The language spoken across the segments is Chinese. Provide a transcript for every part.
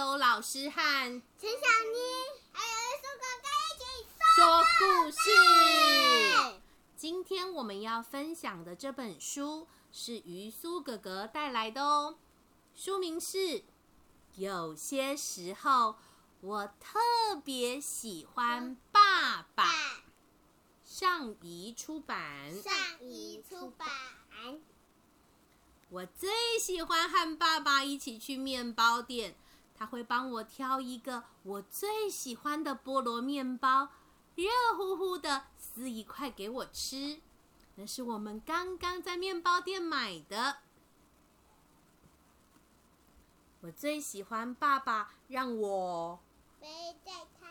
由老师和陈小妮还有苏哥哥一起说故事。今天我们要分享的这本书是于苏哥哥带来的哦，书名是《有些时候我特别喜欢爸爸》，上怡出版。上怡出版。我最喜欢和爸爸一起去面包店，他会帮我挑一个我最喜欢的菠萝面包，热乎乎的撕一块给我吃。那是我们刚刚在面包店买的。我最喜欢爸爸让我背在他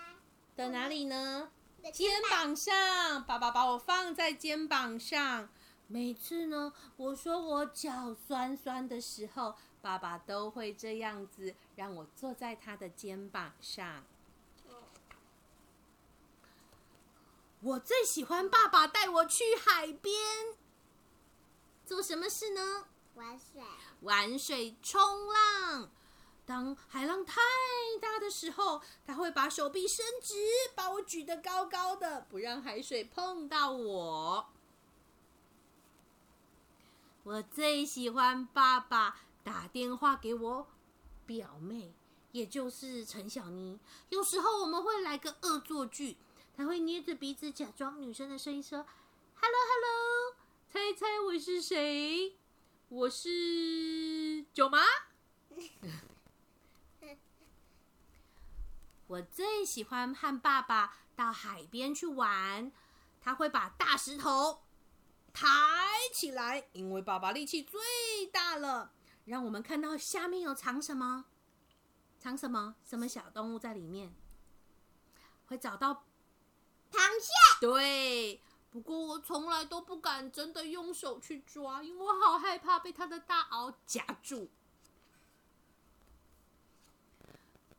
的哪里呢？肩膀上，爸爸把我放在肩膀上。每次呢，我说我脚酸酸的时候，爸爸都会这样子让我坐在他的肩膀上。我最喜欢爸爸带我去海边，做什么事呢？玩水。玩水、冲浪。当海浪太大的时候，他会把手臂伸直，把我举得高高的，不让海水碰到我。我最喜欢爸爸打电话给我表妹，也就是陈小妮。有时候我们会来个恶作剧，他会捏着鼻子假装女生的声音说：“Hello，Hello，猜猜我是谁？我是舅妈。”我最喜欢和爸爸到海边去玩，他会把大石头。抬起来，因为爸爸力气最大了。让我们看到下面有藏什么？藏什么？什么小动物在里面？会找到螃蟹。对，不过我从来都不敢真的用手去抓，因为我好害怕被它的大螯夹住。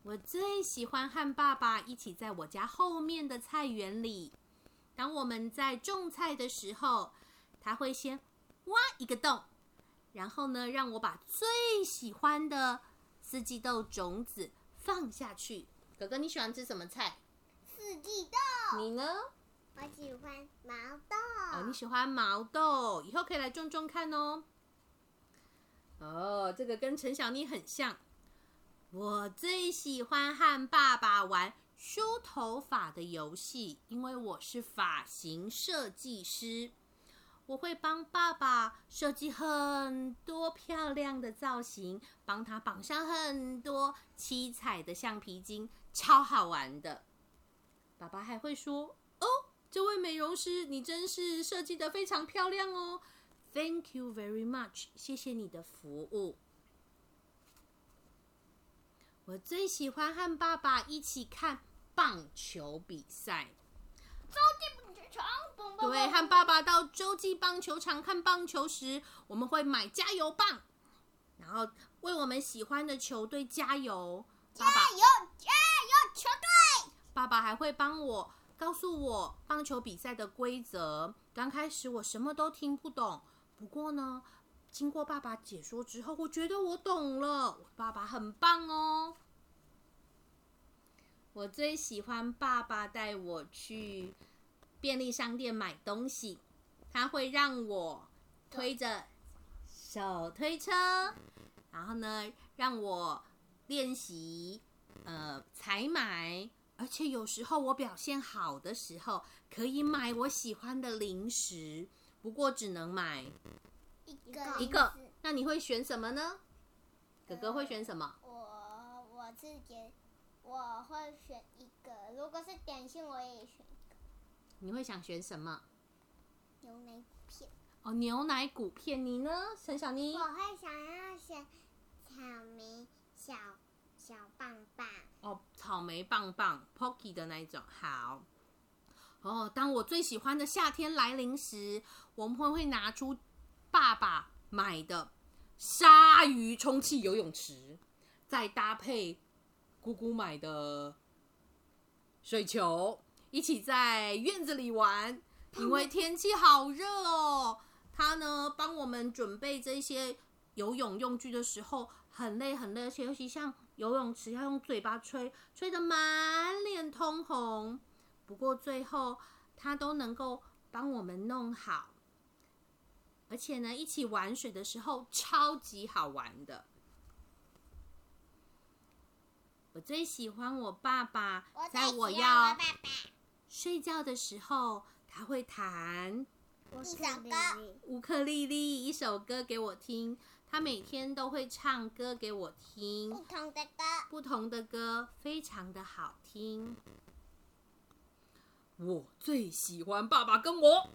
我最喜欢和爸爸一起在我家后面的菜园里。当我们在种菜的时候。他会先挖一个洞，然后呢，让我把最喜欢的四季豆种子放下去。哥哥，你喜欢吃什么菜？四季豆。你呢？我喜欢毛豆。哦，你喜欢毛豆，以后可以来种种看哦。哦，这个跟陈小妮很像。我最喜欢和爸爸玩梳头发的游戏，因为我是发型设计师。我会帮爸爸设计很多漂亮的造型，帮他绑上很多七彩的橡皮筋，超好玩的。爸爸还会说：“哦，这位美容师，你真是设计的非常漂亮哦！”Thank you very much，谢谢你的服务。我最喜欢和爸爸一起看棒球比赛。对，和爸爸到洲际棒球场看棒球时，我们会买加油棒，然后为我们喜欢的球队加油。加油，加油，球队！爸爸还会帮我告诉我棒球比赛的规则。刚开始我什么都听不懂，不过呢，经过爸爸解说之后，我觉得我懂了。爸爸很棒哦！我最喜欢爸爸带我去。便利商店买东西，他会让我推着手推车，然后呢，让我练习呃采买，而且有时候我表现好的时候，可以买我喜欢的零食，不过只能买一个一个。那你会选什么呢？哥哥会选什么？我我自己我会选一个，如果是点心，我也选。你会想选什么？牛奶骨片。哦，牛奶骨片。你呢，陈小妮？我会想要选草莓小小棒棒。哦，草莓棒棒，Pocky 的那一种。好。哦，当我最喜欢的夏天来临时，我们会会拿出爸爸买的鲨鱼充气游泳池，再搭配姑姑买的水球。一起在院子里玩，因为天气好热哦。他呢帮我们准备这些游泳用具的时候很累很累，而且尤其像游泳池要用嘴巴吹，吹得满脸通红。不过最后他都能够帮我们弄好，而且呢，一起玩水的时候超级好玩的。我最喜欢我爸爸，在我要睡觉的时候，他会弹一首歌，乌克丽丽一首歌给我听。他每天都会唱歌给我听，不同的歌，不同的歌非常的好听。我最喜欢爸爸跟我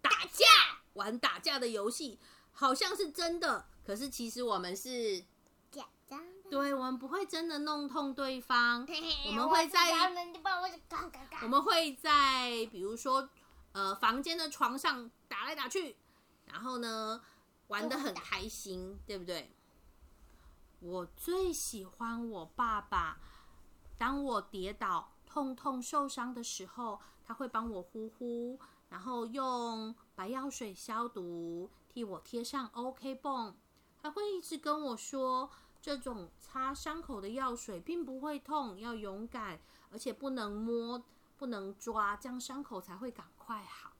打架，玩打架的游戏，好像是真的，可是其实我们是假装。对，我们不会真的弄痛对方，我们会在我我们会在比如说呃房间的床上打来打去，然后呢玩的很开心，对不对？我最喜欢我爸爸，当我跌倒、痛痛受伤的时候，他会帮我呼呼，然后用白药水消毒，替我贴上 OK 绷，还会一直跟我说。这种擦伤口的药水并不会痛，要勇敢，而且不能摸，不能抓，这样伤口才会赶快好。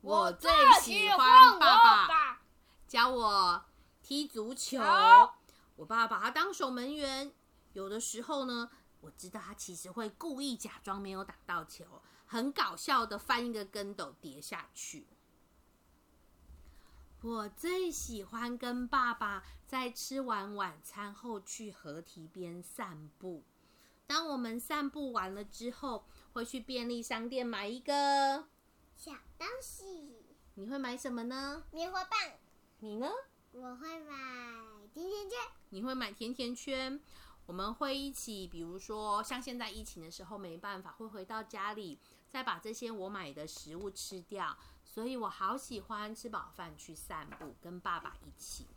我最喜欢爸爸教我踢足球，我爸爸把他当守门员。有的时候呢，我知道他其实会故意假装没有打到球，很搞笑的翻一个跟斗跌下去。我最喜欢跟爸爸在吃完晚餐后去河堤边散步。当我们散步完了之后，会去便利商店买一个小东西。你会买什么呢？棉花棒。你呢？我会买甜甜圈。你会买甜甜圈？我们会一起，比如说像现在疫情的时候没办法，会回到家里再把这些我买的食物吃掉。所以我好喜欢吃饱饭去散步，跟爸爸一起。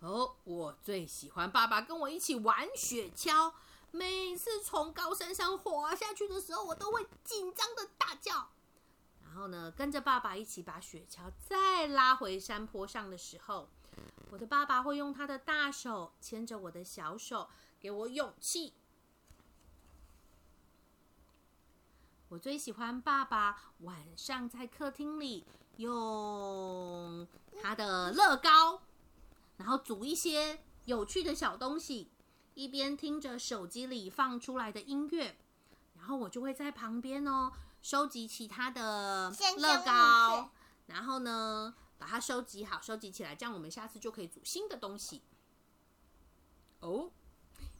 哦，我最喜欢爸爸跟我一起玩雪橇。每次从高山上滑下去的时候，我都会紧张的大叫。然后呢，跟着爸爸一起把雪橇再拉回山坡上的时候，我的爸爸会用他的大手牵着我的小手，给我勇气。我最喜欢爸爸晚上在客厅里用他的乐高，然后煮一些有趣的小东西，一边听着手机里放出来的音乐，然后我就会在旁边哦收集其他的乐高，然后呢把它收集好，收集起来，这样我们下次就可以煮新的东西。哦，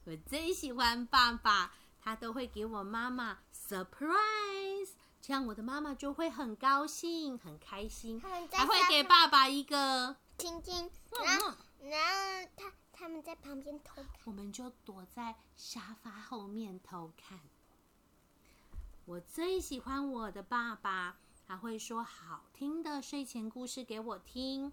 我最喜欢爸爸。他都会给我妈妈 surprise，这样我的妈妈就会很高兴、很开心，还会给爸爸一个亲亲。然后，然后他他们在旁边偷看，我们就躲在沙发后面偷看。我最喜欢我的爸爸，他会说好听的睡前故事给我听。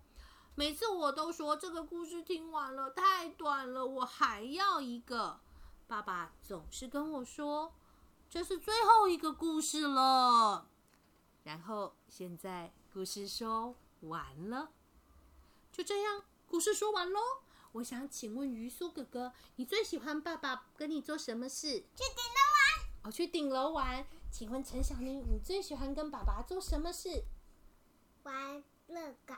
每次我都说这个故事听完了太短了，我还要一个。爸爸总是跟我说：“这是最后一个故事了。”然后现在故事说完了，就这样，故事说完喽。我想请问鱼苏哥哥，你最喜欢爸爸跟你做什么事？去顶楼玩。哦，去顶楼玩。请问陈小妮，你最喜欢跟爸爸做什么事？玩乐高。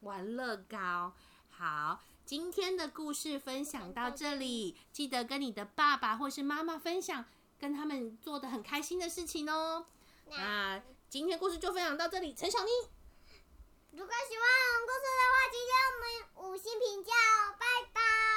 玩乐高。好。今天的故事分享到这里，记得跟你的爸爸或是妈妈分享，跟他们做的很开心的事情哦。那今天故事就分享到这里陈小妮。如果喜欢我们故事的话今天我们五星评价哦拜拜。